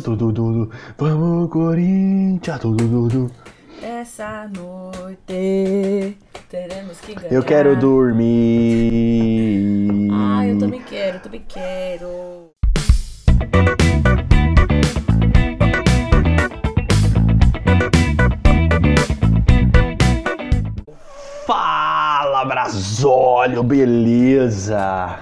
Vamos, tudo, tudo. Vamos, Corinthians. Essa noite teremos que ganhar. Eu quero dormir. Ah, eu também quero, eu também quero. Fala, Brasólio, beleza?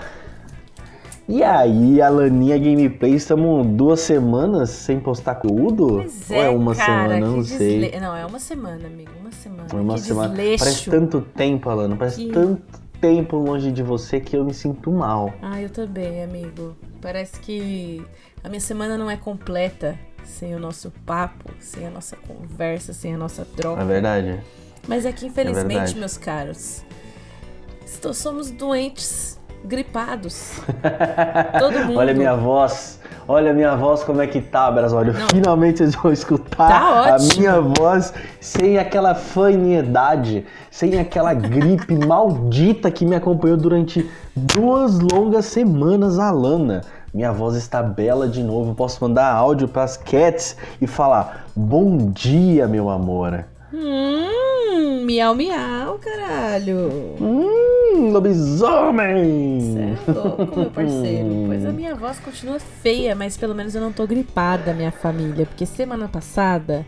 E aí, Alaninha Gameplay, estamos duas semanas sem postar conteúdo? Pois Ou é uma cara, semana? Não que sei. desle- Não, é uma semana, amigo, uma semana. Foi uma que semana. desleixo. Parece tanto tempo, Alana. Parece Que- tanto tempo longe de você que eu me sinto mal. Ah, eu também, amigo. Parece que a minha semana não é completa sem o nosso papo, sem a nossa conversa, sem a nossa troca. É verdade. Mas é que, infelizmente, verdade. meus caros, estou- somos doentes, gripados. Todo mundo. Olha a minha voz. Olha a minha voz como é que tá, Brasólio. Finalmente vocês vão escutar Tá a minha voz sem aquela fanidade, sem aquela gripe maldita que me acompanhou durante duas longas semanas, Alana. Minha voz está bela de novo. Posso mandar áudio pras cats e falar: Bom dia, meu amor. Hum, miau, miau, caralho. Hum, lobisomem! Cê é louco, meu parceiro. Pois a minha voz continua feia, mas pelo menos eu não tô gripada, minha família. Porque semana passada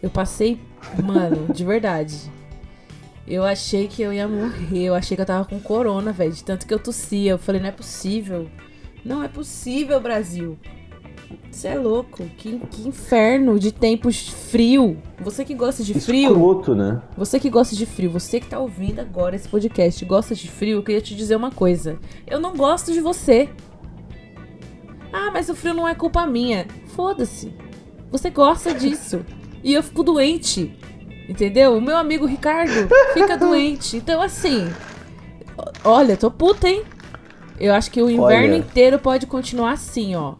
eu passei, mano, de verdade. Eu achei que eu ia morrer. Eu achei que eu tava com corona, velho. De tanto que eu tossia. Eu falei, não é possível. Não é possível, Brasil. Você é louco. Que, que inferno de tempos frio. Você que gosta de frio. Escroto, né? Você que gosta de frio, você que tá ouvindo agora esse podcast, gosta de frio, eu queria te dizer uma coisa. Eu não gosto de você. Ah, mas o frio não é culpa minha. Foda-se. Você gosta disso. E eu fico doente. Entendeu? O meu amigo Ricardo fica doente. Então, assim. Olha, tô puta, hein? Eu acho que o inverno Olha. inteiro pode continuar assim, ó.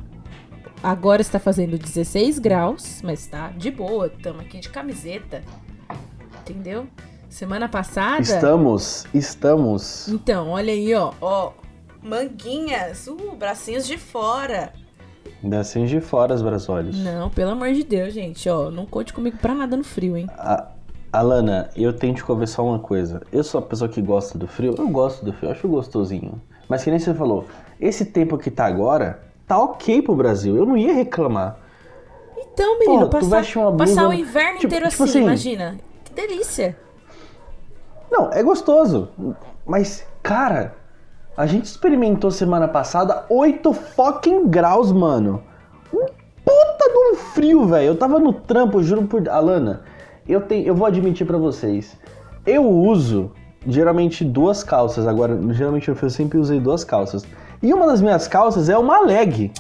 Agora está fazendo 16 graus, mas tá de boa. Tamo aqui de camiseta. Entendeu? Semana passada. Estamos, estamos. Então, olha aí, ó. Ó, manguinhas. Uh, bracinhos de fora. Descem de fora os brasólios. Não, pelo amor de Deus, gente, ó. Não conte comigo pra nada no frio, hein? A- Alana, eu tenho que conversar uma coisa. Eu sou a pessoa que gosta do frio. Eu gosto do frio, acho gostosinho. Mas que nem você falou, esse tempo que tá agora, tá ok pro Brasil. Eu não ia reclamar. Então, menino, Pô, passar, blusa- passar o inverno tipo- inteiro tipo assim, assim- imagina. Que delícia. Não, é gostoso. Mas, cara, a gente experimentou semana passada 8 fucking graus, mano. Um puta de um frio, velho. Eu tava no trampo, juro por. Alana, eu, tenho, eu vou admitir pra vocês. Eu uso geralmente duas calças. Agora, geralmente eu sempre usei duas calças. E uma das minhas calças é uma leg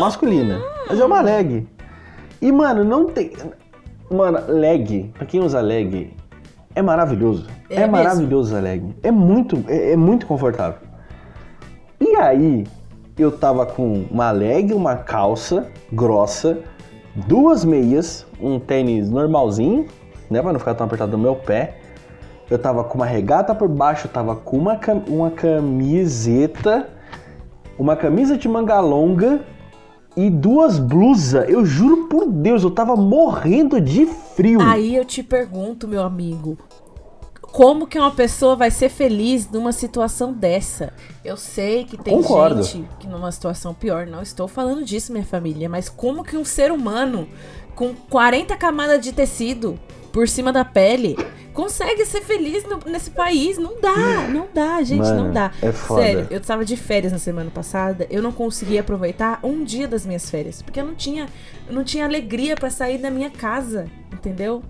masculina. Mas é uma leg. E, mano, não tem. Mano, leg, pra quem usa leg, é maravilhoso. É É, maravilhoso a leg. É muito, é, é muito confortável. E aí, eu tava com uma leg, uma calça grossa, duas meias, um tênis normalzinho, né, pra não ficar tão apertado no meu pé. Eu tava com uma regata por baixo, eu tava com uma, cam- uma camiseta, uma camisa de manga longa e duas blusas. Eu juro por Deus, eu tava morrendo de frio. Aí eu te pergunto, meu amigo, como que uma pessoa vai ser feliz numa situação dessa? Eu sei que tem Concordo. gente que numa situação pior, não estou falando disso, minha família, mas como que um ser humano com 40 camadas de tecido por cima da pele consegue ser feliz no- nesse país? Não dá, não dá, gente, Mano, não dá. é foda. Sério, eu estava de férias na semana passada, eu não conseguia aproveitar um dia das minhas férias, porque eu não tinha, eu não tinha alegria pra sair da minha casa, entendeu?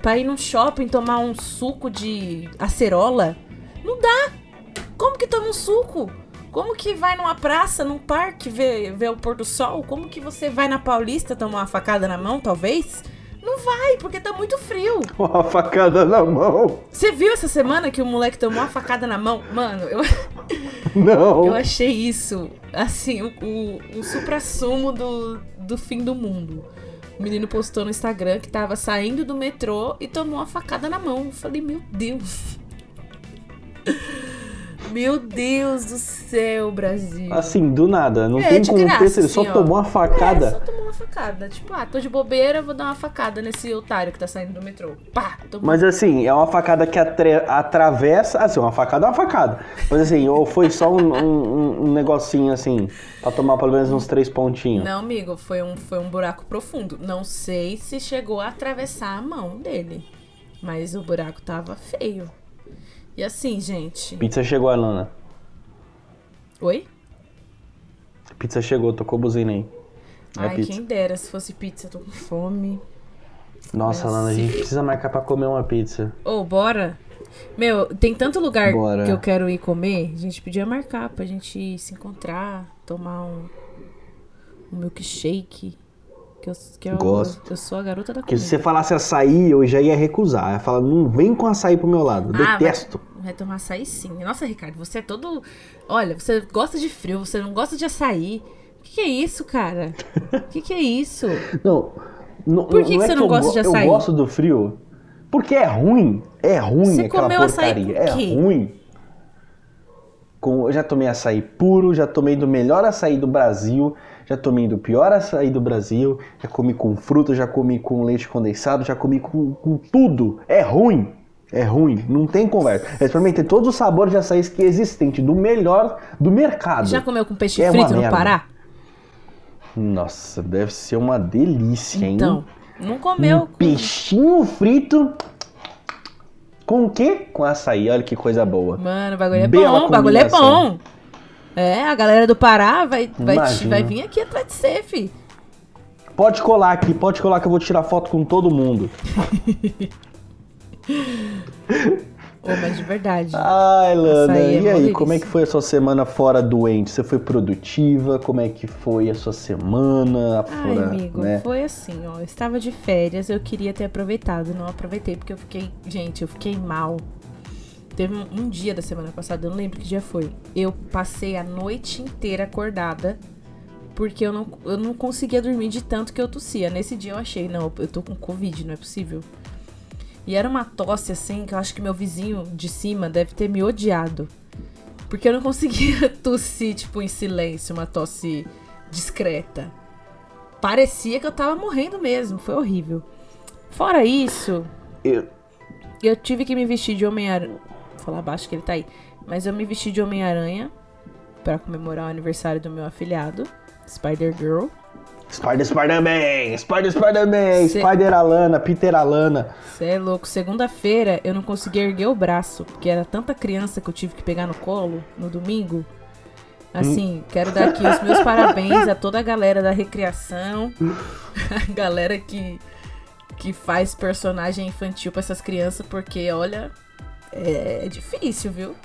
Pra ir num shopping tomar um suco de acerola. Não dá! Como que toma um suco? Como que vai numa praça, num parque ver, ver o pôr do sol? Como que você vai na Paulista tomar uma facada na mão, talvez? Não vai, porque tá muito frio. Uma facada na mão. Você viu essa semana que o moleque tomou uma facada na mão? Mano, eu, Não. eu achei isso, assim, o, o, o supra-sumo do, do fim do mundo. O menino postou no Instagram que tava saindo do metrô e tomou uma facada na mão. Eu falei, meu Deus. Meu Deus do céu, Brasil. Assim, do nada, não É, tem contexto, graça, ele só assim, ó. tomou uma É, facada. só tomou uma facada. Tipo, ah, tô de bobeira, vou dar uma facada nesse otário que tá saindo do metrô. Pá! Tô... Mas assim, é uma facada que atre- atravessa. Assim, uma facada é uma facada. Mas assim, ou foi só um, um- um negocinho assim, pra tomar pelo menos uns três pontinhos. Não, amigo, foi um, foi um buraco profundo. Não sei se chegou a atravessar a mão dele. Mas o buraco tava feio. E assim, gente. Pizza chegou, Alana. Oi? Pizza chegou, tocou buzina aí. É Ai, pizza. quem dera se fosse pizza, tô com fome. Nossa, Alana, a gente precisa marcar pra comer uma pizza. Ô, bora? Meu, tem tanto lugar Bora. que eu quero ir comer. A gente podia marcar pra gente se encontrar, tomar um, um milkshake. Que eu, que eu, Gosto. eu sou a garota da comida. se você falasse açaí, eu já ia recusar. Eu ia falar, não vem com açaí pro meu lado. Eu Ah, detesto. Vai, vai tomar açaí sim. Nossa, Ricardo, você é todo. Olha, você gosta de frio, você não gosta de açaí. O que, que é isso, cara? O que, que é isso? Não. não Por que não que é você não eu gosta go- de açaí? Eu gosto do frio. Porque é ruim. É ruim Você aquela comeu açaí porcaria. com é quê? ruim. Com, eu já tomei açaí puro, já tomei do melhor açaí do Brasil, já tomei do pior açaí do Brasil, já comi com fruta, já comi com leite condensado, já comi com, com tudo. É ruim. É ruim, não tem conversa. Eu experimentei todos os sabores de açaí que existem, do melhor do mercado. Já comeu com peixe É frito no merda. Pará? Nossa, deve ser uma delícia, hein? Então, não comeu. Um peixinho frito com o quê? Com açaí. Olha que coisa boa. Mano, o bagulho é Bela bom, o bagulho é bom. É, a galera do Pará vai, vai, Imagina. vai vir aqui atrás de você, fi. Pode colar aqui, pode colar que eu vou tirar foto com todo mundo. Ô, mas de verdade. Ai, Lana, é e aí, como é que foi a sua semana fora doente? Você foi produtiva? Como é que foi a sua semana Ai, fora, amigo, né? foi assim, ó. Eu estava de férias, eu queria ter aproveitado, não aproveitei porque eu fiquei, gente, eu fiquei mal. Teve um, um dia da semana passada, eu não lembro que dia foi. Eu passei a noite inteira acordada porque eu não, eu não conseguia dormir de tanto que eu tossia. Nesse dia eu achei, não, eu tô com Covid, não é possível. E era uma tosse assim que eu acho que meu vizinho de cima deve ter me odiado. Porque eu não conseguia tossir, tipo, em silêncio, uma tosse discreta. Parecia que eu tava morrendo mesmo, foi horrível. Fora isso, Eu- eu tive que me vestir de Homem-Aranha. Falar baixo que ele tá aí. Mas eu me vesti de Homem-Aranha pra comemorar o aniversário do meu afilhado, Spider-Girl. Spider, Spider-Man! Spider, Spider-Man! Cê- Spider Alana, Peter Alana. Você é louco. Segunda-feira eu não consegui erguer o braço, porque era tanta criança que eu tive que pegar no colo no domingo. Assim, quero dar aqui os meus parabéns a toda a galera da recreação, a galera que, que faz personagem infantil pra essas crianças, porque olha, é difícil, viu?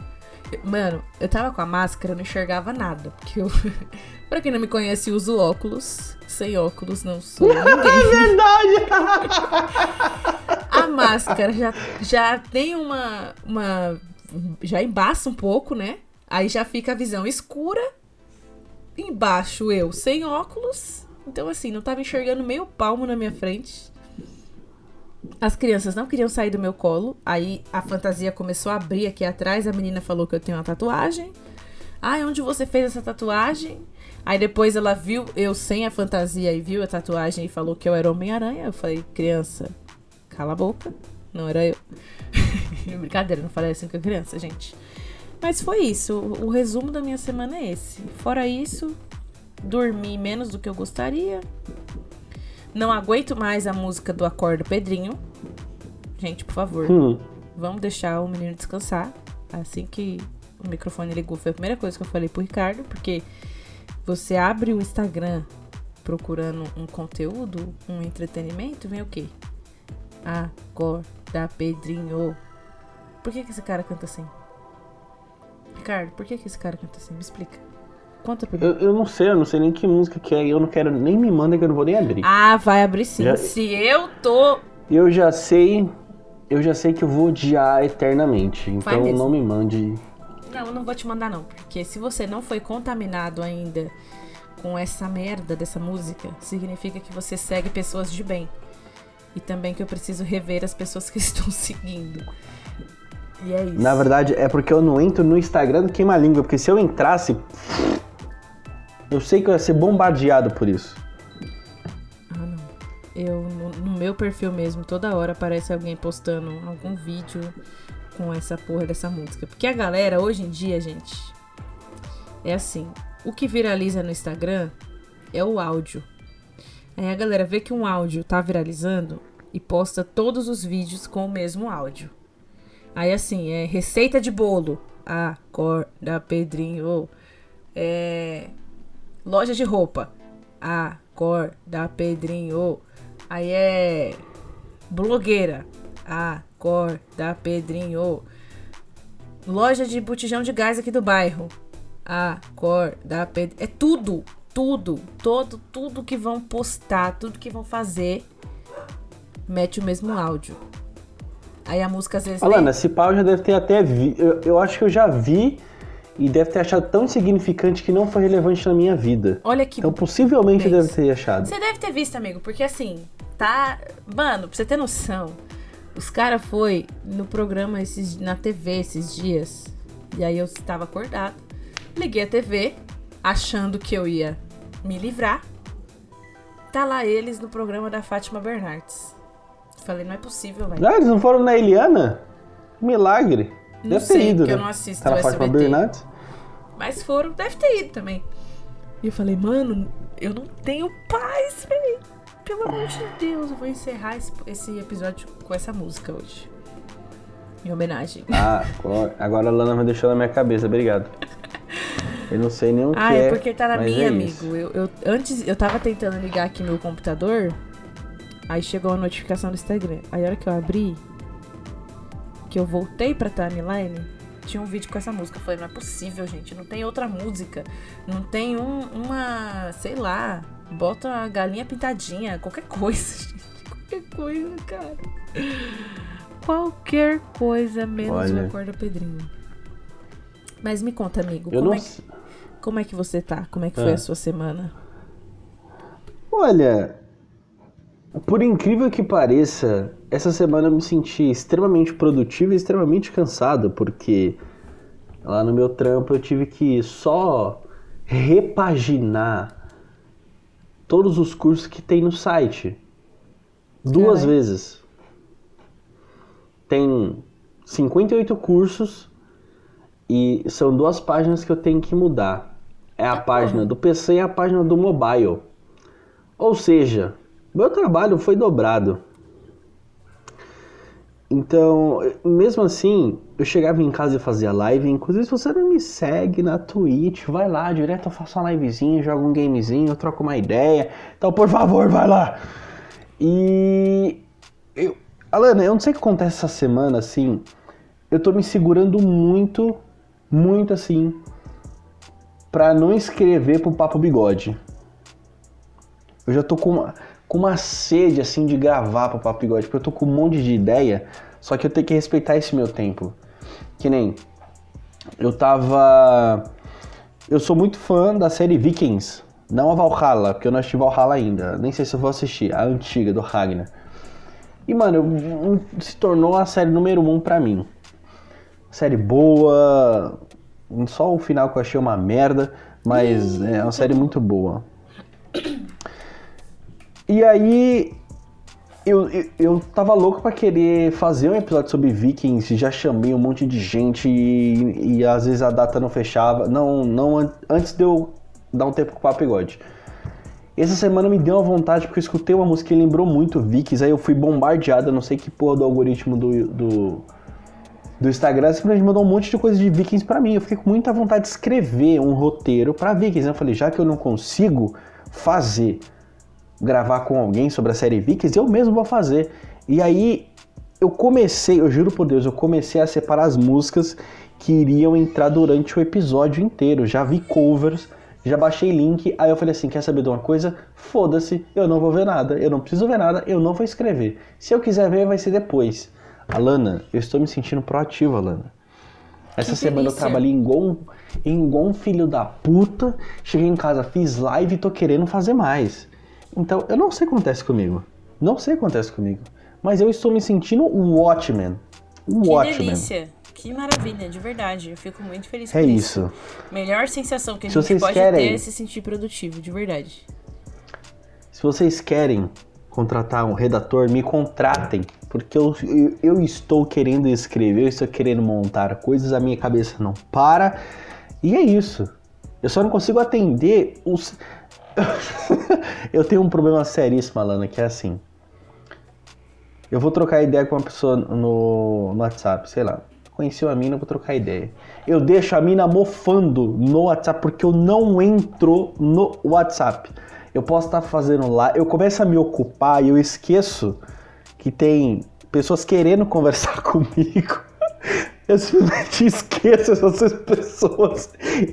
Mano, eu tava com a máscara, eu não enxergava nada, porque eu. pra quem não me conhece, uso óculos. Sem óculos, não sou ninguém. Verdade! A máscara já, já tem uma, uma. Já embaça um pouco, né? Aí já fica a visão escura. Embaixo eu sem óculos. Então, assim, não tava enxergando meio palmo na minha frente. As crianças não queriam sair do meu colo. Aí a fantasia começou a abrir aqui atrás. A menina falou que eu tenho uma tatuagem. Ai, onde você fez essa tatuagem? Aí depois ela viu eu sem a fantasia e viu a tatuagem e falou que eu era Homem-Aranha. Eu falei, criança, cala a boca. Não era eu. Brincadeira, não falei assim com a criança, gente. Mas foi isso. O resumo da minha semana é esse. Fora isso, dormi menos do que eu gostaria. Não aguento mais a música do Acordo Pedrinho. Gente, por favor, Hum, vamos deixar o menino descansar. Assim que o microfone ligou, foi a primeira coisa que eu falei pro Ricardo, porque você abre o Instagram procurando um conteúdo, um entretenimento, vem o quê? Acorda Pedrinho. Por que, que esse cara canta assim? Ricardo, por que, que esse cara canta assim? Me explica. Conta pra mim. eu, eu não sei, eu não sei nem que música que é. e Eu não quero, nem me manda que eu não vou nem abrir. Ah, vai abrir sim. Já- Se eu tô. Eu já sei. Eu já sei que eu vou odiar eternamente. Então não me mande. Não, eu não vou te mandar, não. Porque se você não foi contaminado ainda com essa merda dessa música, significa que você segue pessoas de bem. E também que eu preciso rever as pessoas que estão seguindo. E é isso. Na verdade, é porque eu não entro no Instagram do Queima Língua. Porque se eu entrasse. Eu sei que eu ia ser bombardeado por isso. eu no, no meu perfil mesmo, toda hora aparece alguém postando algum vídeo com essa porra dessa música. Porque a galera, hoje em dia, gente, é assim. O que viraliza no Instagram é o áudio. Aí a galera vê que um áudio tá viralizando e posta todos os vídeos com o mesmo áudio. Aí assim, é receita de bolo. Acorda, Pedrinho. É, loja de roupa. Acorda, Pedrinho. Aí é blogueira. Acorda, Pedrinho. Loja de botijão de gás aqui do bairro. Acorda, Pedrinho. É tudo, tudo, todo, tudo que vão postar, tudo que vão fazer, mete o mesmo áudio. Aí a música às vezes. Alana, esse pau já deve ter até vi. Eu, eu acho que eu já vi e deve ter achado tão insignificante que não foi relevante na minha vida. Olha que. Então possivelmente deve ter achado. Você deve ter visto, amigo, porque assim, tá. Mano, pra você ter noção, os caras foi no programa esses, na TV esses dias. E aí eu estava acordado. Liguei a TV, achando que eu ia me livrar. Tá lá eles no programa da Fátima Bernardes. Falei, não é possível, velho. Ah, eles não foram na Eliana? Milagre. Não deve sei, ter ido, porque né? eu não assisto na o Fátima SBT. Bernardes? Mas foram, deve ter ido também. E eu falei, mano, eu não tenho paz, velho. Pelo amor de Deus, eu vou encerrar esse, esse episódio com essa música hoje. Em homenagem. Ah, agora a Lana me deixou na minha cabeça, obrigado. Eu não sei nem o Ah, que é. é porque tá na minha, é amigo. Eu, eu- antes, eu tava tentando ligar aqui meu computador. Aí chegou a notificação do Instagram. Aí a hora que eu abri, que eu voltei pra timeline, tinha um vídeo com essa música. Eu falei, não é possível, gente. Não tem outra música. Não tem um- uma, sei lá, bota a galinha pintadinha, qualquer coisa, gente. Qualquer coisa, cara. Qualquer coisa menos Olha. o Acorda Pedrinho. Mas me conta, amigo, como não é, que, como é que você tá? Como é que foi Ah. a sua semana? Olha, por incrível que pareça, essa semana eu me senti extremamente produtivo e extremamente cansado, porque lá no meu trampo eu tive que só repaginar todos os cursos que tem no site. Duas Caralho. vezes. Tem 58 cursos e são duas páginas que eu tenho que mudar. É a página do PC e a página do mobile. Ou seja, meu trabalho foi dobrado. Então, mesmo assim, eu chegava em casa e fazia live. Inclusive, se você não me segue na Twitch, vai lá direto, eu faço uma livezinha, jogo um gamezinho, eu troco uma ideia. Então, por favor, vai lá. E. Eu, Alana, eu não sei o que acontece essa semana, assim. Eu tô me segurando muito, muito assim, pra não escrever pro Papo Bigode. Eu já tô com uma, com uma sede, assim, de gravar pro Papo Bigode, porque eu tô com um monte de ideia, só que eu tenho que respeitar esse meu tempo. Que nem. Eu tava. Eu sou muito fã da série Vikings. Não a Valhalla, porque eu não assisti Valhalla ainda. Nem sei se eu vou assistir. A antiga, do Ragnar. E, mano, se tornou a série número um pra mim. Série boa. Só o final que eu achei uma merda. Mas é uma série muito boa. E aí. Eu, eu, eu tava louco pra querer fazer um episódio sobre Vikings, já chamei um monte de gente e, e às vezes a data não fechava. Não, não an- antes de eu dar um tempo com o Papo Bigode. Essa semana me deu uma vontade porque eu escutei uma música que lembrou muito Vikings, aí eu fui bombardeado, não sei que porra do algoritmo do, do, do Instagram, simplesmente mandou um monte de coisa de Vikings pra mim. Eu fiquei com muita vontade de escrever um roteiro pra Vikings. Eu falei, já que eu não consigo fazer gravar com alguém sobre a série Vikings, eu mesmo vou fazer. E aí eu comecei, eu juro por Deus, eu comecei a separar as músicas que iriam entrar durante o episódio inteiro. Já vi covers, já baixei link, aí eu falei assim, quer saber de uma coisa? Foda-se, eu não vou ver nada, eu não preciso ver nada, eu não vou escrever. Se eu quiser ver, vai ser depois. Alana, eu estou me sentindo proativo, Alana. Essa Que semana eu delícia. trabalhei igual um, igual um filho da puta, cheguei em casa, fiz live e tô querendo fazer mais. Então, eu não sei o que acontece comigo. Não sei o que acontece comigo. Mas eu estou me sentindo o Watchmen. O Que Watchmen. delícia. Que maravilha, de verdade. Eu fico muito feliz É por isso. Melhor sensação que a Se gente vocês pode querem- ter é se sentir produtivo, de verdade. Se vocês querem contratar um redator, me contratem. Porque eu, eu, eu estou querendo escrever, eu estou querendo montar coisas, a minha cabeça não para. E é isso. Eu só não consigo atender os. eu tenho um problema seríssimo, Alana, que é assim. Eu vou trocar ideia com uma pessoa no, no WhatsApp, sei lá. Conheci uma mina, vou trocar ideia. Eu deixo a mina mofando no WhatsApp porque eu não entro no WhatsApp. Eu posso estar fazendo lá, eu começo a me ocupar e eu esqueço que tem pessoas querendo conversar comigo. Eu simplesmente esqueço essas pessoas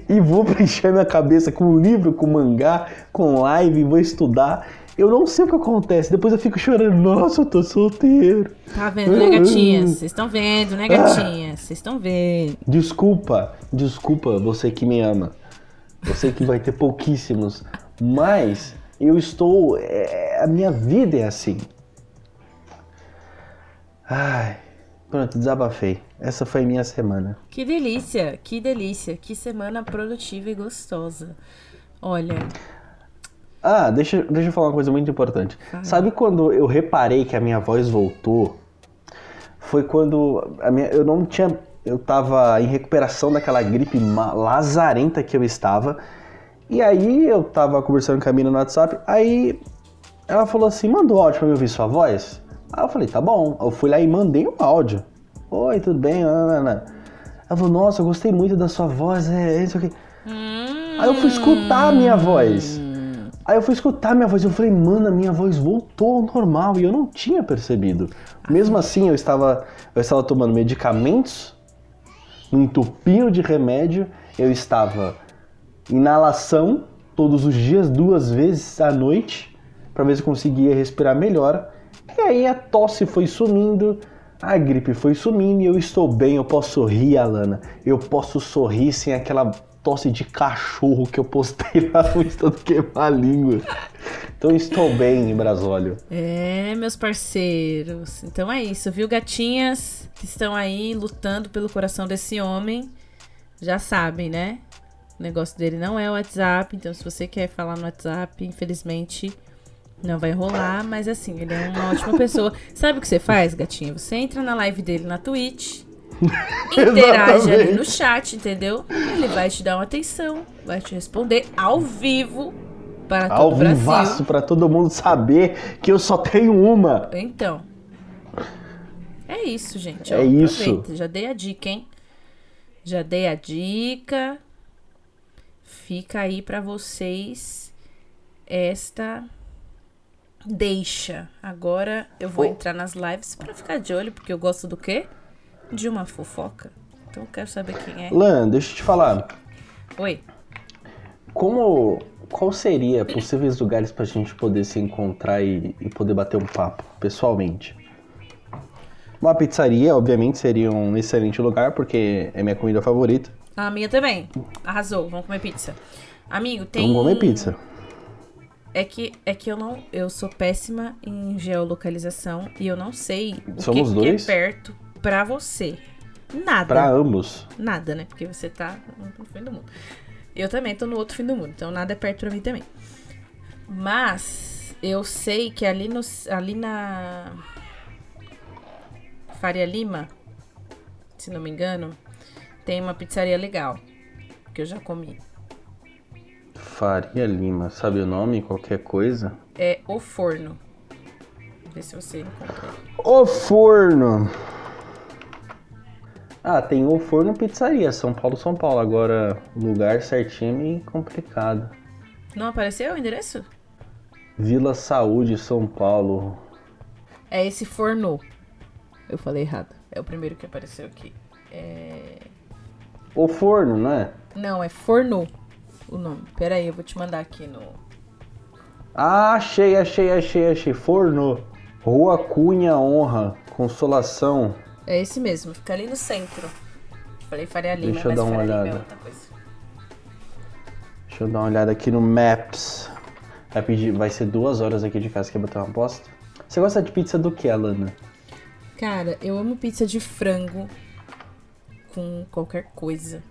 e vou preencher minha cabeça com livro, com mangá, com live, vou estudar. Eu não sei o que acontece. Depois eu fico chorando. Nossa, eu tô solteiro. Tá vendo, né, gatinhas? Vocês estão vendo, né, gatinhas? Vocês estão vendo. Desculpa, desculpa você que me ama. Eu sei que vai ter pouquíssimos. Mas eu estou. É, a minha vida é assim. Ai. Pronto, desabafei. Essa foi minha semana. Que delícia, que delícia. Que semana produtiva e gostosa. Olha. Ah, deixa, deixa eu falar uma coisa muito importante. Ah. Sabe quando eu reparei que a minha voz voltou? Foi quando a minha, eu não tinha. Eu tava em recuperação daquela gripe lazarenta que eu estava. E aí eu tava conversando com a mina no WhatsApp. Aí ela falou assim: mandou áudio pra me ouvir sua voz? Aí eu falei: tá bom. Eu fui lá e mandei um áudio. Oi, tudo bem? Ela falou: nossa, eu gostei muito da sua voz. É isso aqui. Aí eu fui escutar a minha voz. Aí eu fui escutar a minha voz, eu falei, mano, a minha voz voltou ao normal e eu não tinha percebido. Mesmo assim, eu estava, eu estava tomando medicamentos, um entupinho de remédio, eu estava inalação todos os dias, duas vezes à noite, para ver se eu conseguia respirar melhor. E aí a tosse foi sumindo, a gripe foi sumindo e eu estou bem, eu posso sorrir, Alana. Eu posso sorrir sem aquela tosse de cachorro que eu postei lá no Insta do Queimar a Língua. Então estou bem, Brasólio. É, meus parceiros. Então é isso, viu, gatinhas que estão aí lutando pelo coração desse homem. Já sabem, né? O negócio dele não é o WhatsApp, então se você quer falar no WhatsApp, infelizmente não vai rolar, mas assim, ele é uma ótima pessoa. Sabe o que você faz, gatinha? Você entra na live dele na Twitch, interage ali no chat, entendeu? Ele vai te dar uma atenção, vai te responder ao vivo para todo Ao o Brasil. vivaço pra todo mundo saber que eu só tenho uma. Então. É isso, gente. É ó, isso. aproveita. Já dei a dica, hein? Já dei a dica. Fica aí pra vocês esta deixa. Agora eu vou entrar nas lives pra ficar de olho, porque eu gosto do quê? De uma fofoca. Então eu quero saber quem é. Lan, deixa eu te falar. Oi. Como. Qual seria possíveis lugares pra gente poder se encontrar e, e poder bater um papo pessoalmente? Uma pizzaria, obviamente, seria um excelente lugar, porque é minha comida favorita. A minha também. Arrasou. Vamos comer pizza. Amigo, tem. Vamos comer pizza. É que, é que eu não. Eu sou péssima em geolocalização e eu não sei o Somos que, dois? que é perto pra você. Nada. Pra ambos. Nada, né? Porque você tá no fim do mundo. Eu também tô no outro fim do mundo, então nada é perto pra mim também. Mas eu sei que ali no ali na Faria Lima, se não me engano, tem uma pizzaria legal que eu já comi. Faria Lima, sabe o nome? Qualquer coisa? É O Forno. Vê se você encontra. O Forno. Ah, tem o Forno Pizzaria, São Paulo, São Paulo. Agora, lugar certinho é meio complicado. Não apareceu o endereço? Vila Saúde, São Paulo. É esse Forno. Eu falei errado. É o primeiro que apareceu aqui. É... O Forno, não é? Não, é Forno o nome. Pera aí, eu vou te mandar aqui no. Ah, achei, achei, achei, achei. Forno. Rua Cunha Honra, Consolação. É esse mesmo, fica ali no centro. Falei Faria Lima, Deixa eu dar uma Faria é olhada. coisa. Deixa eu dar uma olhada aqui no Maps. Vai, pedir, vai ser duas horas aqui de casa. Quer botar uma aposta? Você gosta de pizza do que, Alana? Cara, eu amo pizza de frango com qualquer coisa.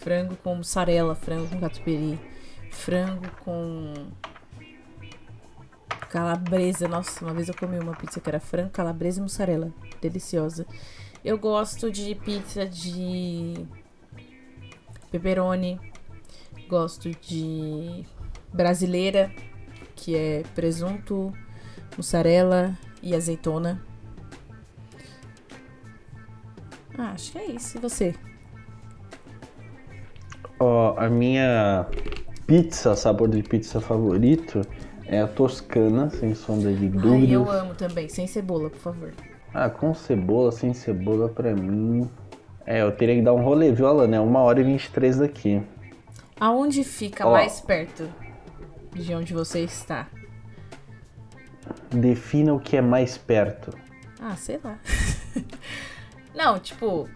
Frango com mussarela, frango com catupiry, frango com Calabresa. Nossa, uma vez eu comi uma pizza que era frango, calabresa e mussarela. Deliciosa. Eu gosto de pizza de pepperoni. Gosto de brasileira, que é presunto, mussarela e azeitona. Ah, acho que é isso. E você? Ó, a minha pizza, sabor de pizza favorito é a toscana, sem sombra de Ai, dúvidas. eu amo também. Sem cebola, por favor. Ah, com cebola, sem cebola pra mim. É, eu teria que dar um rolê, viu, Alana? É uma hora e 23 daqui. Aonde fica Ó. mais perto de onde você está? Defina o que é mais perto. Ah, sei lá. Não, tipo,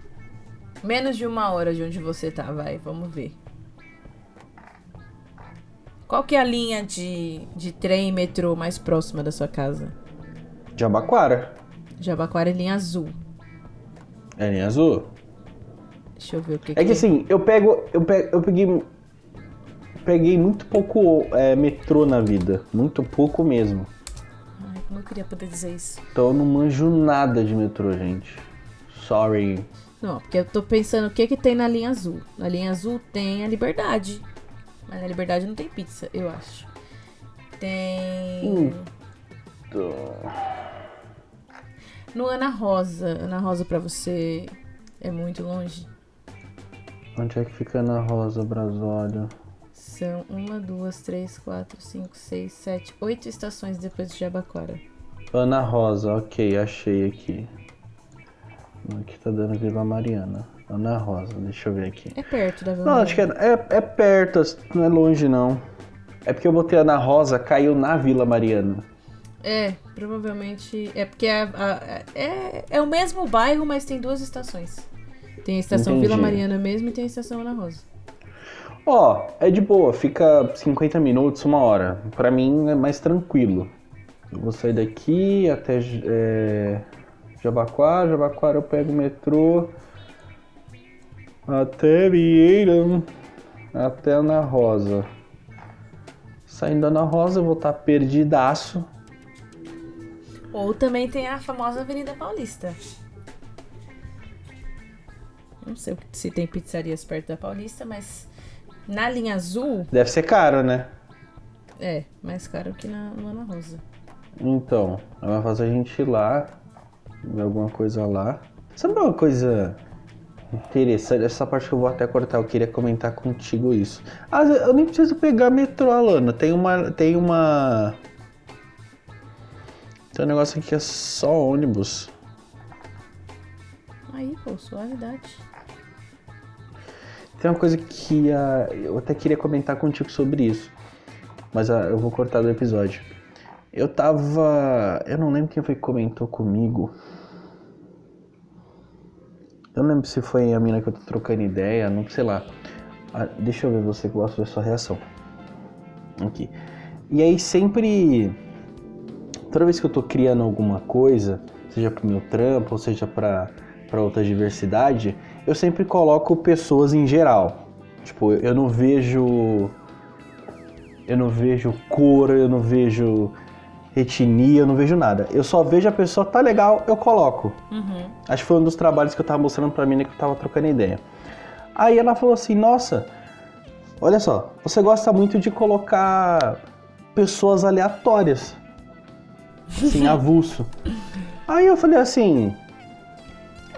menos de uma hora de onde você tá, vai, vamos ver. Qual que é a linha de, de trem e metrô mais próxima da sua casa? Jabaquara. Jabaquara é linha azul. É linha azul? Deixa eu ver o que É que assim, eu pego. Eu, pe- eu peguei. Peguei muito pouco é, metrô na vida. Muito pouco mesmo. Ai, como eu queria poder dizer isso. Então eu não manjo nada de metrô, gente. Sorry. Não, porque eu tô pensando o que que tem na linha azul. Na linha azul tem a liberdade. Mas na liberdade não tem pizza, eu acho. Tem. Hum. Tô- No Ana Rosa. Ana Rosa pra você é muito longe. Onde é que fica Ana Rosa Brasólio? São uma, duas, três, quatro, cinco, seis, sete, oito estações depois de Jabaquara. Ana Rosa, ok, achei aqui. Aqui tá dando Vila Mariana. Ana Rosa, deixa eu ver aqui. É perto da Vila Não, acho que é, é, é perto, não é longe não. É porque eu botei Ana Rosa, caiu na Vila Mariana. É, provavelmente. É porque é, a- é, é o mesmo bairro, mas tem duas estações. Tem a estação Entendi. Vila Mariana mesmo e tem a estação Ana Rosa. Ó, é de boa, fica 50 minutos, uma hora. Pra mim é mais tranquilo. Eu vou sair daqui até é, Jabaquara, Jabaquara eu pego o metrô até Vieira, até Ana Rosa. Saindo da Ana Rosa eu vou estar perdidaço. Ou também tem a famosa Avenida Paulista. Não sei se tem pizzarias perto da Paulista, mas na linha azul Deve ser caro, né? é mais caro que na Ana Rosa. Então, vai fazer a gente ir lá, alguma coisa lá. Sabe uma coisa interessante? Essa parte que eu vou até cortar, eu queria comentar contigo isso. Ah, eu nem preciso pegar metrô, Alana. Tem uma. Tem uma. Tem um negócio aqui que é só ônibus. Aí, pô, suavidade. Tem uma coisa que ah, eu até queria comentar contigo sobre isso. Mas ah, eu vou cortar do episódio. Eu tava. Eu não lembro quem foi que comentou comigo. Eu não lembro se foi a mina que eu tô trocando ideia, não sei lá. Ah, deixa eu ver você que eu gosto da sua reação. Aqui. E aí sempre. Toda vez que eu tô criando alguma coisa, seja pro meu trampo, ou seja pra, pra outra diversidade, eu sempre coloco pessoas em geral. Tipo, eu não vejo. Eu não vejo cor, eu não vejo etnia, eu não vejo nada. Eu só vejo a pessoa, tá legal, eu coloco. Uhum. Acho que foi um dos trabalhos que eu tava mostrando pra mim que eu tava trocando ideia. Aí ela falou assim: Nossa, olha só, você gosta muito de colocar pessoas aleatórias, assim, avulso. Aí eu falei assim.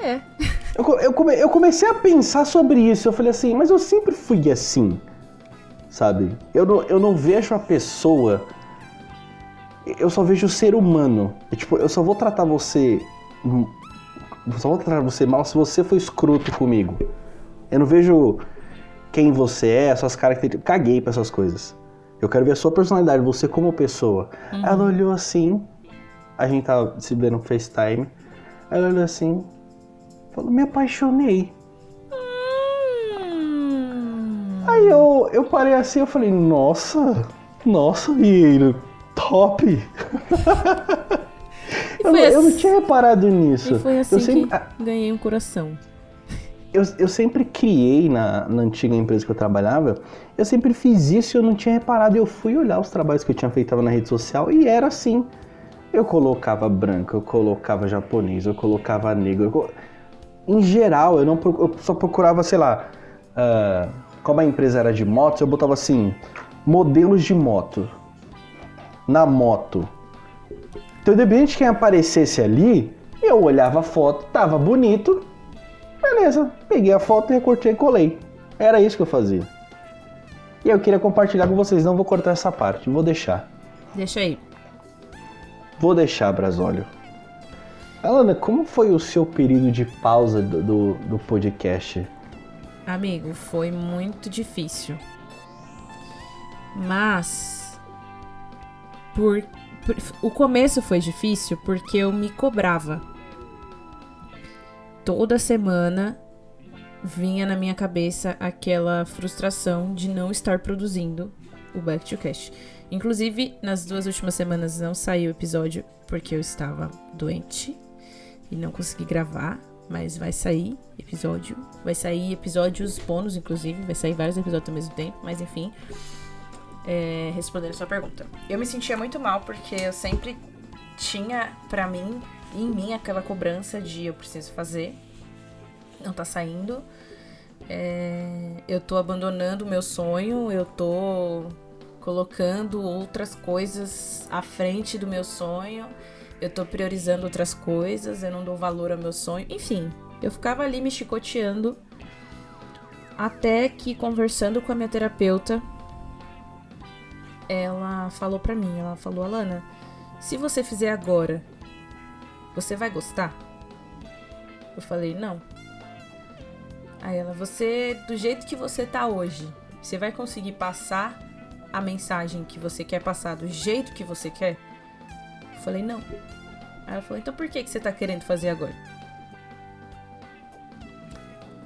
É. Eu, eu, come- eu comecei a pensar sobre isso. Eu falei assim, mas eu sempre fui assim, sabe? Eu não, eu não vejo a pessoa. Eu só vejo o ser humano. E, tipo, eu só vou tratar você. eu Só vou tratar você mal se você for escroto comigo. Eu não vejo quem você é, suas características. Caguei pra essas coisas. Eu quero ver a sua personalidade, você como pessoa. Ela olhou assim. A gente tava se vendo no FaceTime. Ela olhou assim. Falou, me apaixonei. Hum. Aí eu, eu parei assim, eu falei, nossa, nossa, Vieira, top. Eu, não- eu não assim- tinha reparado nisso. E foi assim eu sempre, que ganhei um coração. eu, eu sempre criei na, na antiga empresa que eu trabalhava, eu sempre fiz isso e eu não tinha reparado. Eu fui olhar os trabalhos que eu tinha feito na rede social e era assim. Eu colocava branco, eu colocava japonês, eu colocava negro. Eu. Em geral, eu, não, eu só procurava, sei lá, uh, como a empresa era de motos, eu botava assim, modelos de moto. Na moto. Então, independente de quem aparecesse ali, eu olhava a foto, tava bonito, beleza, peguei a foto, recortei e colei. Era isso que eu fazia. E eu queria compartilhar com vocês, não vou cortar essa parte, vou deixar. Deixa aí. Vou deixar, Brasólio. Alana, como foi o seu período de pausa do, do, do podcast? Amigo, foi muito difícil. Mas. Por, por, o começo foi difícil porque eu me cobrava. Toda semana vinha na minha cabeça aquela frustração de não estar produzindo o Back to Cash. Inclusive, nas duas últimas semanas não saiu o episódio porque eu estava doente e não consegui gravar, mas vai sair episódio. Vai sair episódios bônus, inclusive. Vai sair vários episódios ao mesmo tempo, mas enfim. É, respondendo sua pergunta. Eu me sentia muito mal porque eu sempre tinha para mim, em mim, aquela cobrança de eu preciso fazer. Não tá saindo. É, eu tô abandonando o meu sonho, eu tô colocando outras coisas à frente do meu sonho eu tô priorizando outras coisas, eu não dou valor ao meu sonho. Enfim, eu ficava ali me chicoteando até que conversando com a minha terapeuta, ela falou pra mim, ela falou, Alana, se você fizer agora, você vai gostar? Eu falei, não. Aí ela, você, do jeito que você tá hoje, você vai conseguir passar a mensagem que você quer passar do jeito que você quer? falei, não. Aí ela falou, então por que, que você tá querendo fazer agora?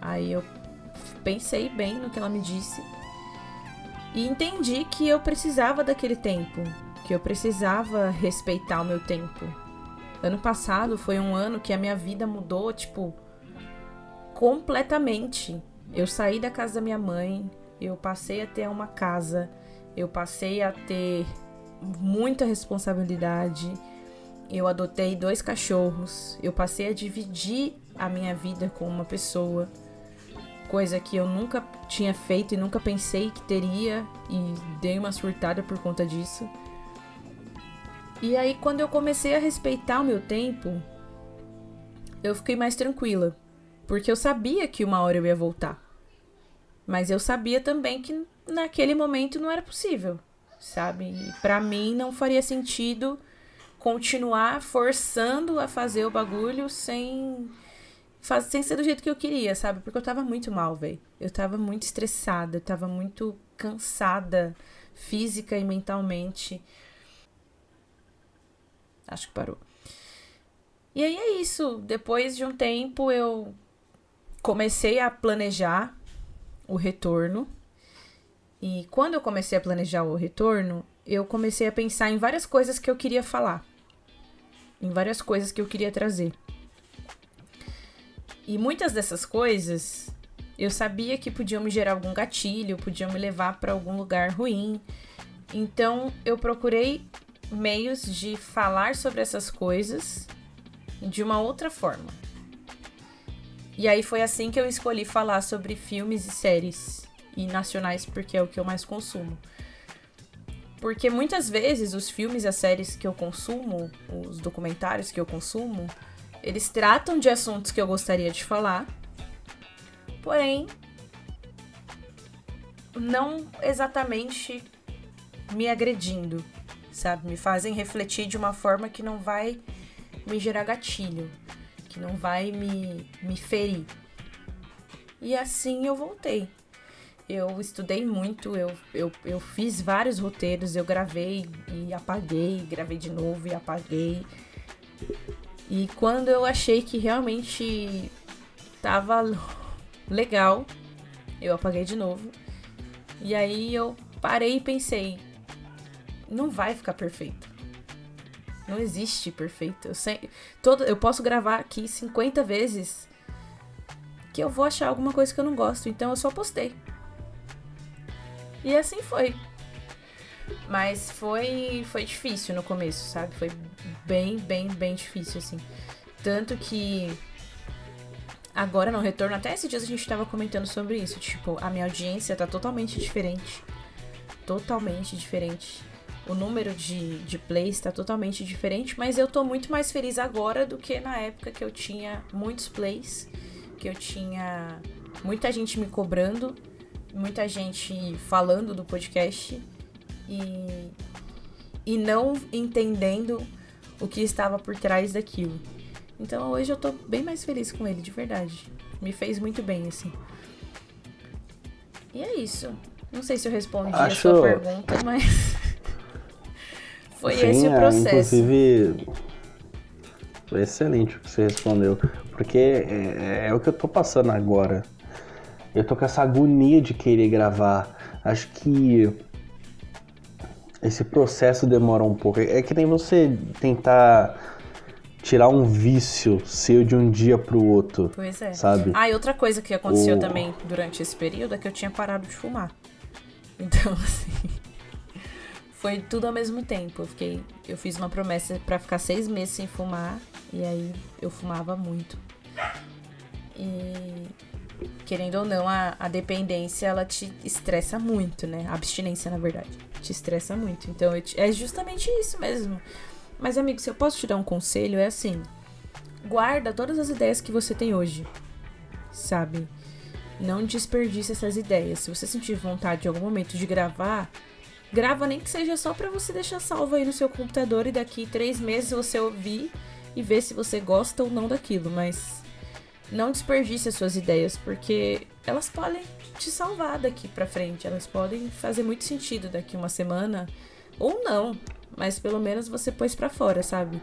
Aí eu pensei bem no que ela me disse e entendi que eu precisava daquele tempo, que eu precisava respeitar o meu tempo. Ano passado foi um ano que a minha vida mudou, tipo, completamente. Eu saí da casa da minha mãe, eu passei a ter uma casa, eu passei a ter muita responsabilidade. Eu adotei dois cachorros. Eu passei a dividir a minha vida com uma pessoa, coisa que eu nunca tinha feito e nunca pensei que teria e dei uma surtada por conta disso. E aí quando eu comecei a respeitar o meu tempo, eu fiquei mais tranquila, porque eu sabia que uma hora eu ia voltar. Mas eu sabia também que naquele momento não era possível sabe? Para mim não faria sentido continuar forçando a fazer o bagulho sem faz, sem ser do jeito que eu queria, sabe? Porque eu tava muito mal, velho. Eu tava muito estressada, eu tava muito cansada física e mentalmente. Acho que parou. E aí é isso. Depois de um tempo eu comecei a planejar o retorno e quando eu comecei a planejar o retorno, eu comecei a pensar em várias coisas que eu queria falar, em várias coisas que eu queria trazer. E muitas dessas coisas eu sabia que podiam me gerar algum gatilho, podiam me levar para algum lugar ruim. Então eu procurei meios de falar sobre essas coisas de uma outra forma. E aí foi assim que eu escolhi falar sobre filmes e séries e nacionais porque é o que eu mais consumo. Porque muitas vezes os filmes e as séries que eu consumo, os documentários que eu consumo, eles tratam de assuntos que eu gostaria de falar, porém não exatamente me agredindo, sabe? Me fazem refletir de uma forma que não vai me gerar gatilho, que não vai me, me ferir. E assim eu voltei eu estudei muito, eu, eu, eu fiz vários roteiros, eu gravei e apaguei, gravei de novo e apaguei. E quando eu achei que realmente tava legal, eu apaguei de novo. E aí eu parei e pensei, não vai ficar perfeito. Não existe perfeito. Eu, sei, todo, eu posso gravar aqui 50 vezes que eu vou achar alguma coisa que eu não gosto. Então eu só postei. E assim foi. Mas foi foi difícil no começo, sabe? Foi bem, bem, bem difícil assim. Tanto que agora no retorno, até esses dias a gente tava comentando sobre isso, tipo, a minha audiência tá totalmente diferente. Totalmente diferente. O número de, de plays tá totalmente diferente, mas eu tô muito mais feliz agora do que na época que eu tinha muitos plays, que eu tinha muita gente me cobrando, muita gente falando do podcast e, e não entendendo o que estava por trás daquilo. Então hoje eu tô bem mais feliz com ele, de verdade. Me fez muito bem, assim. E é isso. Não sei se eu respondi Acho... a sua pergunta, mas. Foi Sim, esse o é, processo. É, inclusive, foi excelente o que você respondeu. Porque é, é, é o que eu tô passando agora. Eu tô com essa agonia de querer gravar. Acho que esse processo demora um pouco. É que nem você tentar tirar um vício seu de um dia pro outro. Pois é. Sabe? Ah, e outra coisa que aconteceu o... também durante esse período é que eu tinha parado de fumar. Então, assim. Foi tudo ao mesmo tempo. Eu fiquei. Eu fiz uma promessa para ficar seis meses sem fumar. E aí eu fumava muito. E querendo ou não, a, a dependência ela te estressa muito, né? A abstinência, na verdade, te estressa muito. Então é justamente isso mesmo. Mas, amigo, se eu posso te dar um conselho, é assim: guarda todas as ideias que você tem hoje, sabe? Não desperdice essas ideias. Se você sentir vontade em algum momento de gravar, grava nem que seja só para você deixar salvo aí no seu computador e daqui três meses você ouvir e ver se você gosta ou não daquilo. Mas não desperdice as suas ideias, porque elas podem te salvar daqui para frente. Elas podem fazer muito sentido daqui uma semana ou não mas pelo menos você pôs para fora, sabe?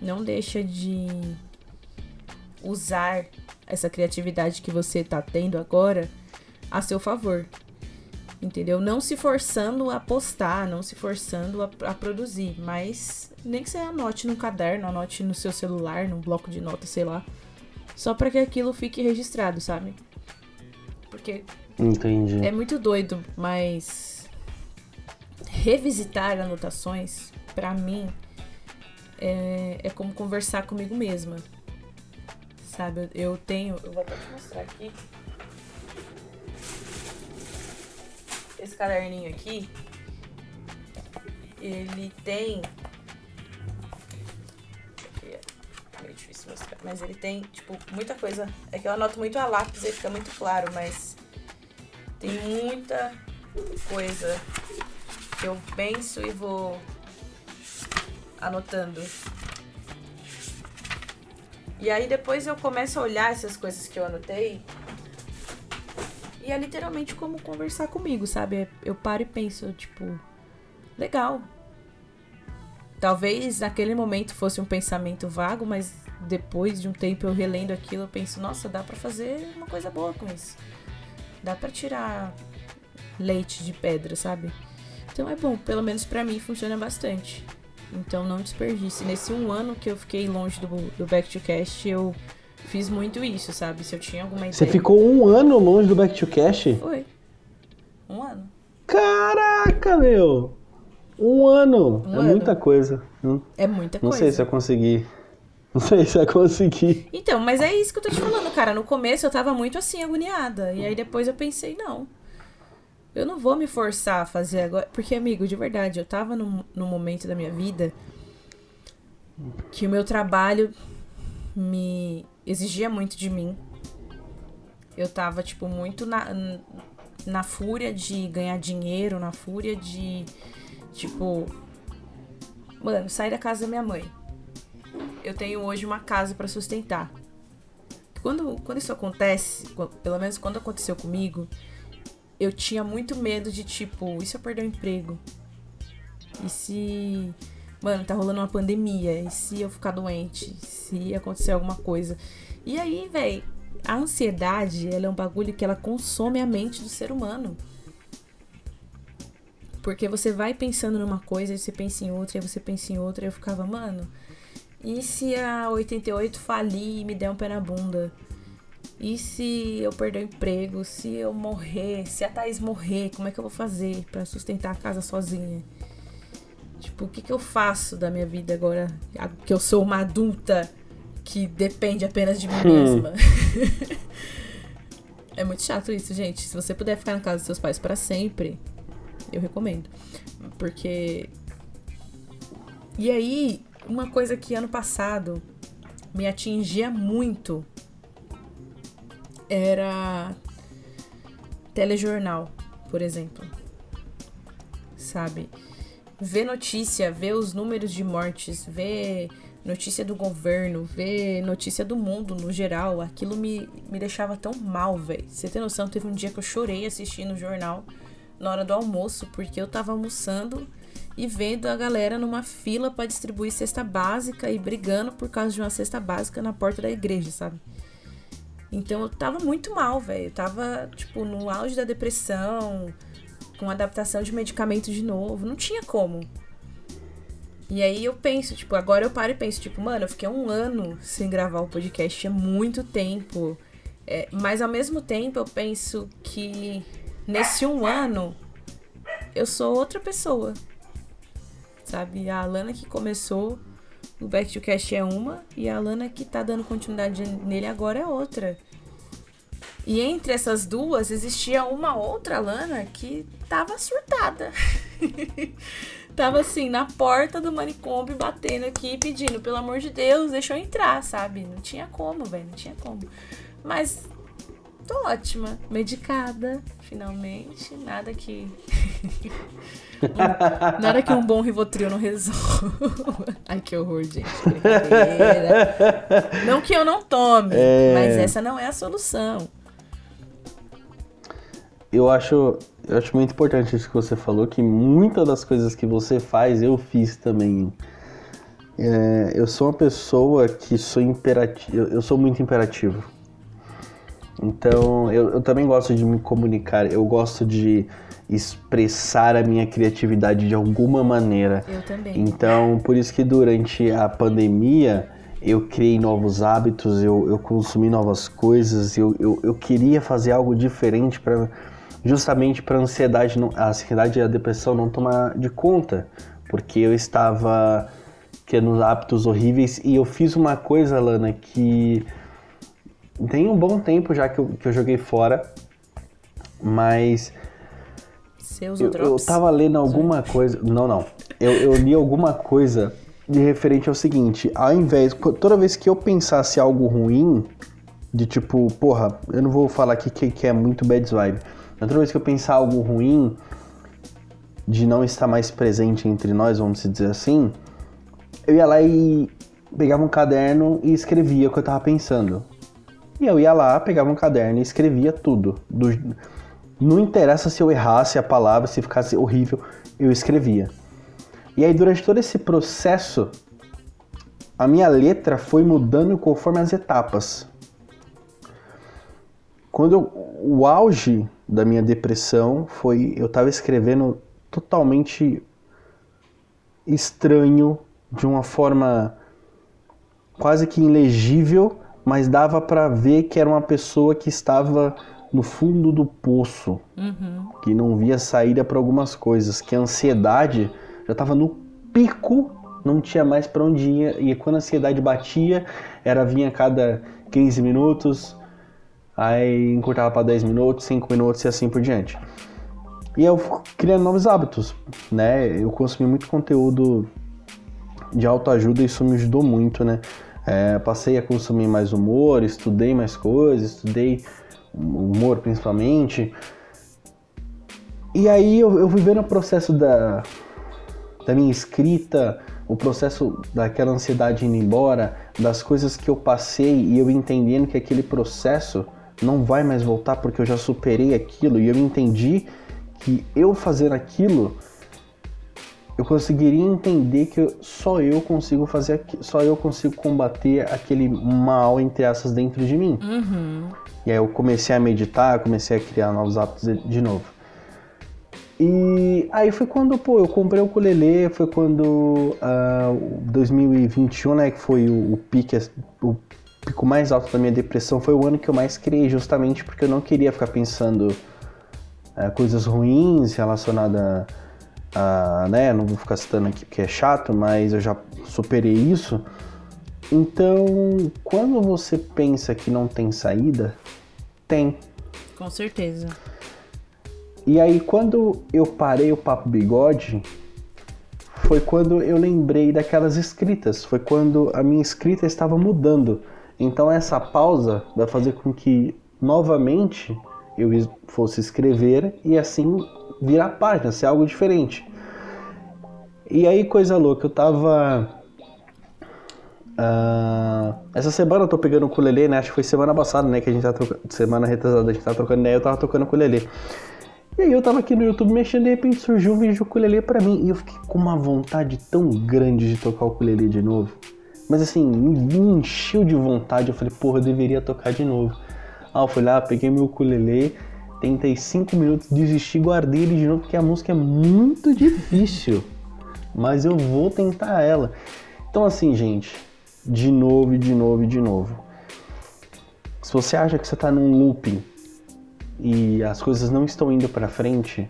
Não deixa de usar essa criatividade que você tá tendo agora a seu favor. Entendeu? Não se forçando a postar, não se forçando a, a produzir, mas nem que você anote no caderno, anote no seu celular, num bloco de notas, sei lá. Só para que aquilo fique registrado, sabe? Porque Entendi. é muito doido, mas revisitar anotações, para mim, é, é, como conversar comigo mesma. Sabe, eu tenho. Eu vou até te mostrar aqui. Esse caderninho aqui. Ele tem. Mostrar. Mas ele tem, tipo, muita coisa. É que eu anoto muito a lápis e fica muito claro, mas. Tem muita coisa eu penso e vou anotando. E aí depois eu começo a olhar essas coisas que eu anotei. E é literalmente como conversar comigo, sabe? Eu paro e penso, tipo, legal. Talvez naquele momento fosse um pensamento vago, mas depois de um tempo eu relendo aquilo, eu penso, nossa, dá para fazer uma coisa boa com isso. Dá para tirar leite de pedra, sabe? Então é bom, pelo menos para mim funciona bastante. Então não desperdice. Nesse um ano que eu fiquei longe do, do Back to Cast, eu fiz muito isso, sabe? Se eu tinha alguma ideia. Você ficou um ano longe do Back to Cast? Foi. Um ano. Caraca, meu! Um ano! Um é ano. muita coisa. É muita Não coisa. sei se eu consegui. Não sei se eu consegui. Então, mas é isso que eu tô te falando, cara. No começo eu tava muito assim, agoniada. E aí depois eu pensei, não. Eu não vou me forçar a fazer agora. Porque, amigo, de verdade, eu tava num, num momento da minha vida que o meu trabalho me exigia muito de mim. Eu tava, tipo, muito na, na fúria de ganhar dinheiro, na fúria de, tipo, mano, sair da casa da minha mãe. Eu tenho hoje uma casa para sustentar. Quando, quando isso acontece, pelo menos quando aconteceu comigo, eu tinha muito medo de, tipo, e se eu perder o emprego? E se. Mano, tá rolando uma pandemia. E se eu ficar doente? Se acontecer alguma coisa? E aí, velho, a ansiedade, ela é um bagulho que ela consome a mente do ser humano. Porque você vai pensando numa coisa, e você pensa em outra, e você pensa em outra, e eu ficava, mano, e se a 88 falir e me der um pé na bunda? E se eu perder o emprego? Se eu morrer? Se a Thaís morrer, como é que eu vou fazer para sustentar a casa sozinha? Tipo, o que, que eu faço da minha vida agora que eu sou uma adulta que depende apenas de mim hum. mesma? é muito chato isso, gente. Se você puder ficar na casa dos seus pais para sempre, eu recomendo. Porque. E aí, uma coisa que ano passado me atingia muito era telejornal, por exemplo. Sabe? Ver notícia, ver os números de mortes, ver notícia do governo, ver notícia do mundo no geral, aquilo me, me deixava tão mal, velho. Você tem noção? Teve um dia que eu chorei assistindo o jornal na hora do almoço, porque eu tava almoçando e vendo a galera numa fila para distribuir cesta básica e brigando por causa de uma cesta básica na porta da igreja, sabe? Então eu tava muito mal, velho. Tava, tipo, no auge da depressão, com adaptação de medicamento de novo. Não tinha como. E aí eu penso, tipo, agora eu paro e penso, tipo, mano, eu fiquei um ano sem gravar o podcast, é muito tempo. É, mas ao mesmo tempo eu penso que nesse um ano eu sou outra pessoa sabe? A Alana que começou o Back to Cast é uma e a Alana que tá dando continuidade nele agora é outra. E entre essas duas existia uma outra Alana que tava surtada. tava assim, na porta do manicômio, batendo aqui, pedindo, pelo amor de Deus, deixa eu entrar, sabe? Não tinha como, velho, não tinha como. Mas tô ótima, medicada, finalmente. Nada que. Nada que um bom Rivotril não resolva. Ai, que horror, gente. Não que eu não tome, é... mas essa não é a solução. Eu acho, eu acho muito importante isso que você falou, que muitas das coisas que você faz eu fiz também. É, eu sou uma pessoa que sou imperativo, eu sou muito imperativo. Então, eu, eu também gosto de me comunicar, eu gosto de expressar a minha criatividade de alguma maneira. Eu também. Então, por isso que durante a pandemia eu criei novos hábitos, eu, eu consumi novas coisas, eu, eu, eu queria fazer algo diferente para justamente para a ansiedade, a ansiedade e a depressão não tomar de conta, porque eu estava criando hábitos horríveis e eu fiz uma coisa, Lana, que tem um bom tempo já que eu, que eu joguei fora, mas. Seus eu, eu tava lendo alguma coisa. Não, não. Eu, eu li alguma coisa de referente ao seguinte: ao invés. Toda vez que eu pensasse algo ruim, de tipo, porra, eu não vou falar aqui que, que é muito bad vibe. Toda vez que eu pensar algo ruim, de não estar mais presente entre nós, vamos dizer assim, eu ia lá e pegava um caderno e escrevia o que eu tava pensando. E eu ia lá, pegava um caderno e escrevia tudo. Do... Não interessa se eu errasse a palavra, se ficasse horrível, eu escrevia. E aí, durante todo esse processo, a minha letra foi mudando conforme as etapas. Quando eu, o auge da minha depressão foi eu estava escrevendo totalmente estranho, de uma forma quase que ilegível, mas dava para ver que era uma pessoa que estava no fundo do poço, uhum. que não via saída para algumas coisas, que a ansiedade já estava no pico, não tinha mais para onde ir, e quando a ansiedade batia, era vinha a cada 15 minutos, aí encurtava para 10 minutos, 5 minutos e assim por diante. E eu criando novos hábitos, né? Eu consumi muito conteúdo de autoajuda e isso me ajudou muito, né? É, passei a consumir mais humor, estudei mais coisas, estudei humor principalmente. E aí eu, eu fui vendo o processo da, da minha escrita, o processo daquela ansiedade indo embora, das coisas que eu passei e eu entendendo que aquele processo não vai mais voltar porque eu já superei aquilo e eu entendi que eu fazer aquilo eu conseguiria entender que só eu consigo fazer, só eu consigo combater aquele mal entre essas dentro de mim. Uhum. E aí eu comecei a meditar, comecei a criar novos hábitos de novo. E aí foi quando, pô, eu comprei o ukulele, foi quando uh, ah, 2021, né, que foi o, o pique, o pico mais alto da minha depressão foi o ano que eu mais criei, justamente porque eu não queria ficar pensando é, coisas ruins relacionadas a, né, não vou ficar citando aqui porque é chato, mas eu já superei isso. Então, quando você pensa que não tem saída, tem. Com certeza. E aí, quando eu parei o Papo Bigode, foi quando eu lembrei daquelas escritas. Foi quando a minha escrita estava mudando. Então, essa pausa vai fazer com que, novamente, eu fosse escrever e assim virar página, ser algo diferente. E aí, coisa louca, eu tava. Uh, essa semana eu tô pegando o ukulele, né? Acho que foi semana passada, né? Que a gente tá trocando. Semana retrasada a gente tá trocando ideia, eu tava tocando o ukulele. E aí eu tava aqui no YouTube mexendo e de repente surgiu um vídeo de ukulele pra mim. E eu fiquei com uma vontade tão grande de tocar o ukulele de novo. Mas assim, me encheu de vontade. Eu falei, porra, eu deveria tocar de novo. Ah, eu fui lá, peguei meu ukulele, tentei 5 minutos, desisti, guardei ele de novo, porque a música é muito difícil. Mas eu vou tentar ela. Então assim, gente, de novo, de novo, de novo. Se você acha que você está num looping e as coisas não estão indo para frente,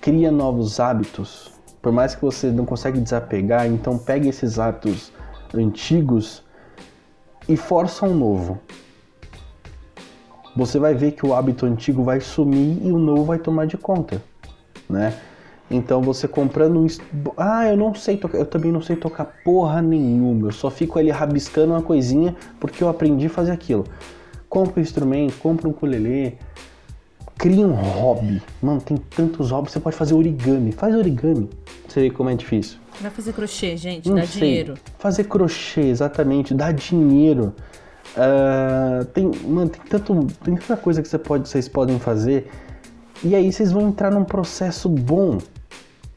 cria novos hábitos. Por mais que você não consiga desapegar, então pegue esses hábitos antigos e força um novo. Você vai ver que o hábito antigo vai sumir e o novo vai tomar de conta, né? Então você comprando um. Ah, eu não sei tocar. Eu também não sei tocar porra nenhuma. Eu só fico ali rabiscando uma coisinha porque eu aprendi a fazer aquilo. Compra um instrumento, compra um ukulele, Cria um hobby. Mano, tem tantos hobbies. Você pode fazer origami. Faz origami. Você vê como é difícil. Vai fazer crochê, gente. Não dá sei. dinheiro. Fazer crochê, exatamente. Dá dinheiro. Uh, tem, mano, tem, tanto, tem tanta coisa que você pode, vocês podem fazer. E aí vocês vão entrar num processo bom.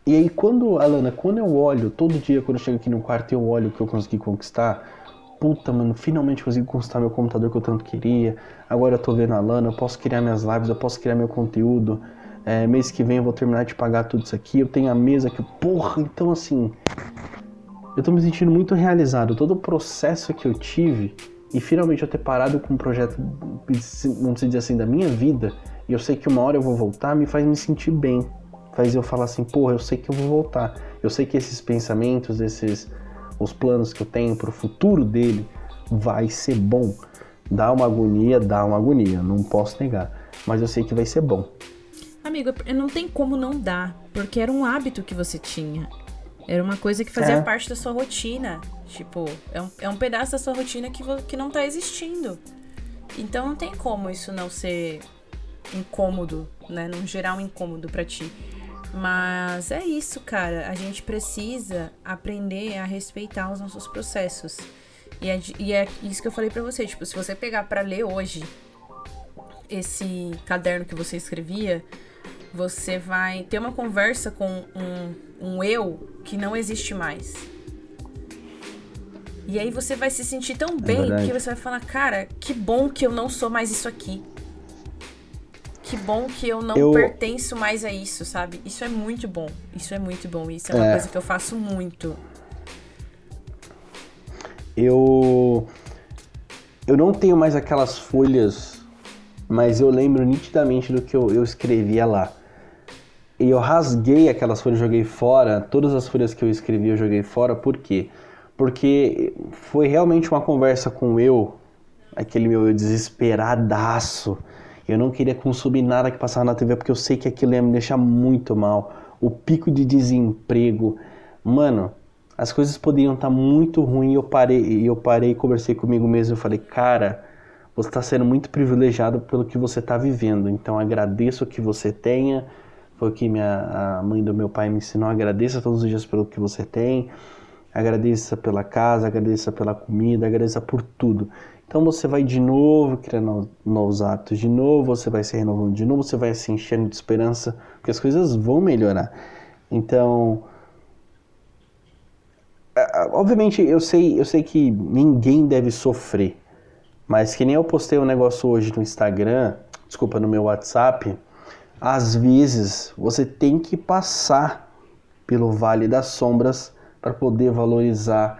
E aí quando, Alana, quando eu olho, todo dia quando eu chego aqui no quarto eu olho o que eu consegui conquistar, puta, mano, finalmente consegui conquistar meu computador que eu tanto queria. Agora eu tô vendo a Lana, eu posso criar minhas lives, eu posso criar meu conteúdo. É, mês que vem eu vou terminar de pagar tudo isso aqui. Eu tenho a mesa que, porra, então assim, eu tô me sentindo muito realizado. Todo o processo que eu tive e finalmente eu ter parado com um projeto, vamos dizer assim, da minha vida, e eu sei que uma hora eu vou voltar, me faz me sentir bem. Faz eu falar assim, porra, eu sei que eu vou voltar. Eu sei que esses pensamentos, esses os planos que eu tenho para o futuro dele, vai ser bom. Dá uma agonia, dá uma agonia, não posso negar. Mas eu sei que vai ser bom. Amigo, não tem como não dar, porque era um hábito que você tinha. Era uma coisa que fazia é. parte da sua rotina. Tipo, é um, é um pedaço da sua rotina que, que não tá existindo. Então não tem como isso não ser incômodo, né? Não gerar um incômodo para ti. Mas é isso, cara. A gente precisa aprender a respeitar os nossos processos. E é, e é isso que eu falei para você. Tipo, se você pegar para ler hoje esse caderno que você escrevia, você vai ter uma conversa com um, um eu que não existe mais. E aí você vai se sentir tão é bem é que você vai falar, cara, que bom que eu não sou mais isso aqui que bom que eu não eu... pertenço mais a isso, sabe? Isso é muito bom. Isso é muito bom. Isso é uma é... coisa que eu faço muito. Eu. Eu não tenho mais aquelas folhas, mas eu lembro nitidamente do que eu, eu escrevia lá. E eu rasguei aquelas folhas, joguei fora. Todas as folhas que eu escrevi eu joguei fora. Por quê? Porque foi realmente uma conversa com eu, aquele meu desesperadaço eu não queria consumir nada que passava na TV porque eu sei que aquilo ia me deixar muito mal. O pico de desemprego. Mano, as coisas poderiam estar muito ruins eu parei, eu parei conversei comigo mesmo. Eu falei, cara, você está sendo muito privilegiado pelo que você está vivendo. Então agradeço o que você tenha. Foi o que minha, a mãe do meu pai me ensinou. Agradeça todos os dias pelo que você tem. Agradeça pela casa, agradeça pela comida, agradeça por tudo. Então você vai de novo criando novos hábitos, de novo você vai se renovando, de novo você vai se enchendo de esperança, porque as coisas vão melhorar. Então, obviamente eu sei, eu sei que ninguém deve sofrer, mas que nem eu postei um negócio hoje no Instagram, desculpa, no meu WhatsApp, às vezes você tem que passar pelo vale das sombras para poder valorizar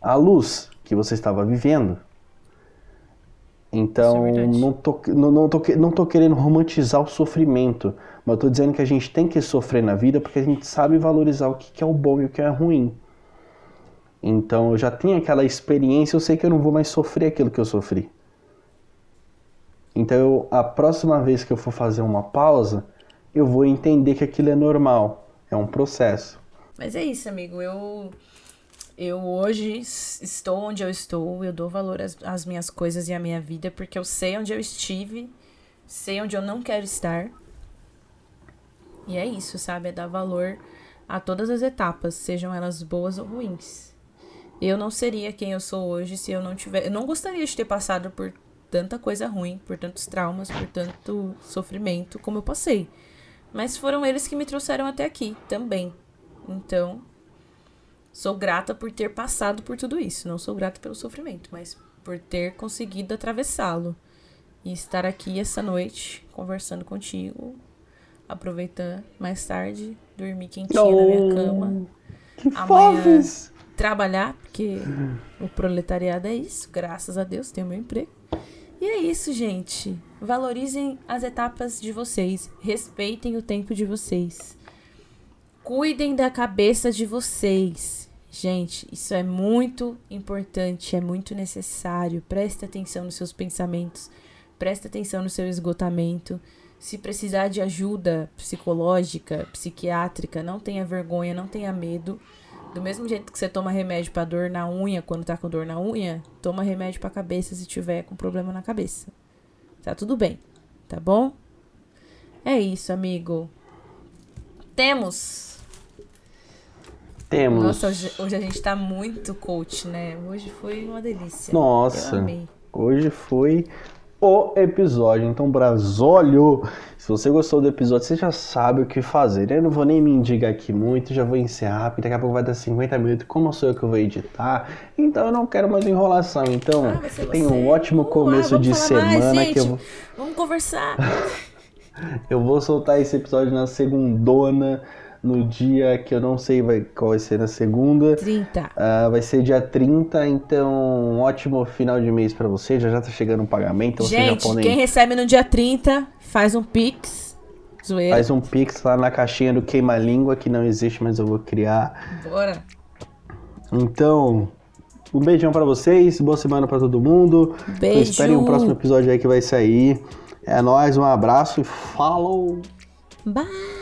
a luz que você estava vivendo. Então, é não, tô, não, não, tô, não tô querendo romantizar o sofrimento, mas eu tô dizendo que a gente tem que sofrer na vida porque a gente sabe valorizar o que, que é o bom e o que é ruim. Então, eu já tenho aquela experiência, eu sei que eu não vou mais sofrer aquilo que eu sofri. Então, eu- a próxima vez que eu for fazer uma pausa, eu vou entender que aquilo é normal, é um processo. Mas é isso, amigo. Eu eu hoje estou onde eu estou, eu dou valor às, às minhas coisas e à minha vida, porque eu sei onde eu estive, sei onde eu não quero estar. E é isso, sabe? É dar valor a todas as etapas, sejam elas boas ou ruins. Eu não seria quem eu sou hoje se eu não tiver. Eu não gostaria de ter passado por tanta coisa ruim, por tantos traumas, por tanto sofrimento como eu passei. Mas foram eles que me trouxeram até aqui também. Então, sou grata por ter passado por tudo isso. Não sou grata pelo sofrimento, mas por ter conseguido atravessá-lo. E estar aqui essa noite conversando contigo. Aproveitar mais tarde, dormir quentinha na minha cama. Que Amanhã-! Trabalhar, porque o proletariado é isso. Graças a Deus, tenho meu emprego. E é isso, gente. Valorizem as etapas de vocês. Respeitem o tempo de vocês. Cuidem da cabeça de vocês. Gente, isso é muito importante, é muito necessário. Preste atenção nos seus pensamentos, preste atenção no seu esgotamento. Se precisar de ajuda psicológica, psiquiátrica, não tenha vergonha, não tenha medo. Do mesmo jeito que você toma remédio pra dor na unha quando tá com dor na unha, toma remédio pra cabeça se tiver com problema na cabeça. Tá tudo bem, tá bom? É isso, amigo. Temos. Temos. Nossa, hoje, hoje a gente tá muito coach, né? Hoje foi uma delícia. Nossa. Hoje foi o episódio. Então, Brasólio, se você gostou do episódio, você já sabe o que fazer. Eu não vou nem me indicar aqui muito, já vou encerrar, porque daqui a pouco vai dar 50 minutos. Como sou eu que vou editar? Então, eu não quero mais enrolação. Então, Ah, você. um ótimo começo vamos de mais, semana gente. que eu vou. Vamos conversar. Eu vou soltar esse episódio na segundona, no dia que eu não sei vai, qual vai ser na segunda. 30. Ah, vai ser dia 30, então um ótimo final de mês pra você. Já já tá chegando o pagamento, vocês já Gente, podem quem recebe no dia 30, faz um pix. Zoeira. faz um pix lá na caixinha do queima língua que não existe, mas eu vou criar. Bora. Então, um beijão pra vocês, boa semana pra todo mundo. Beijo. Esperem o próximo episódio aí que vai sair. É nóis, um abraço e falou! Bye.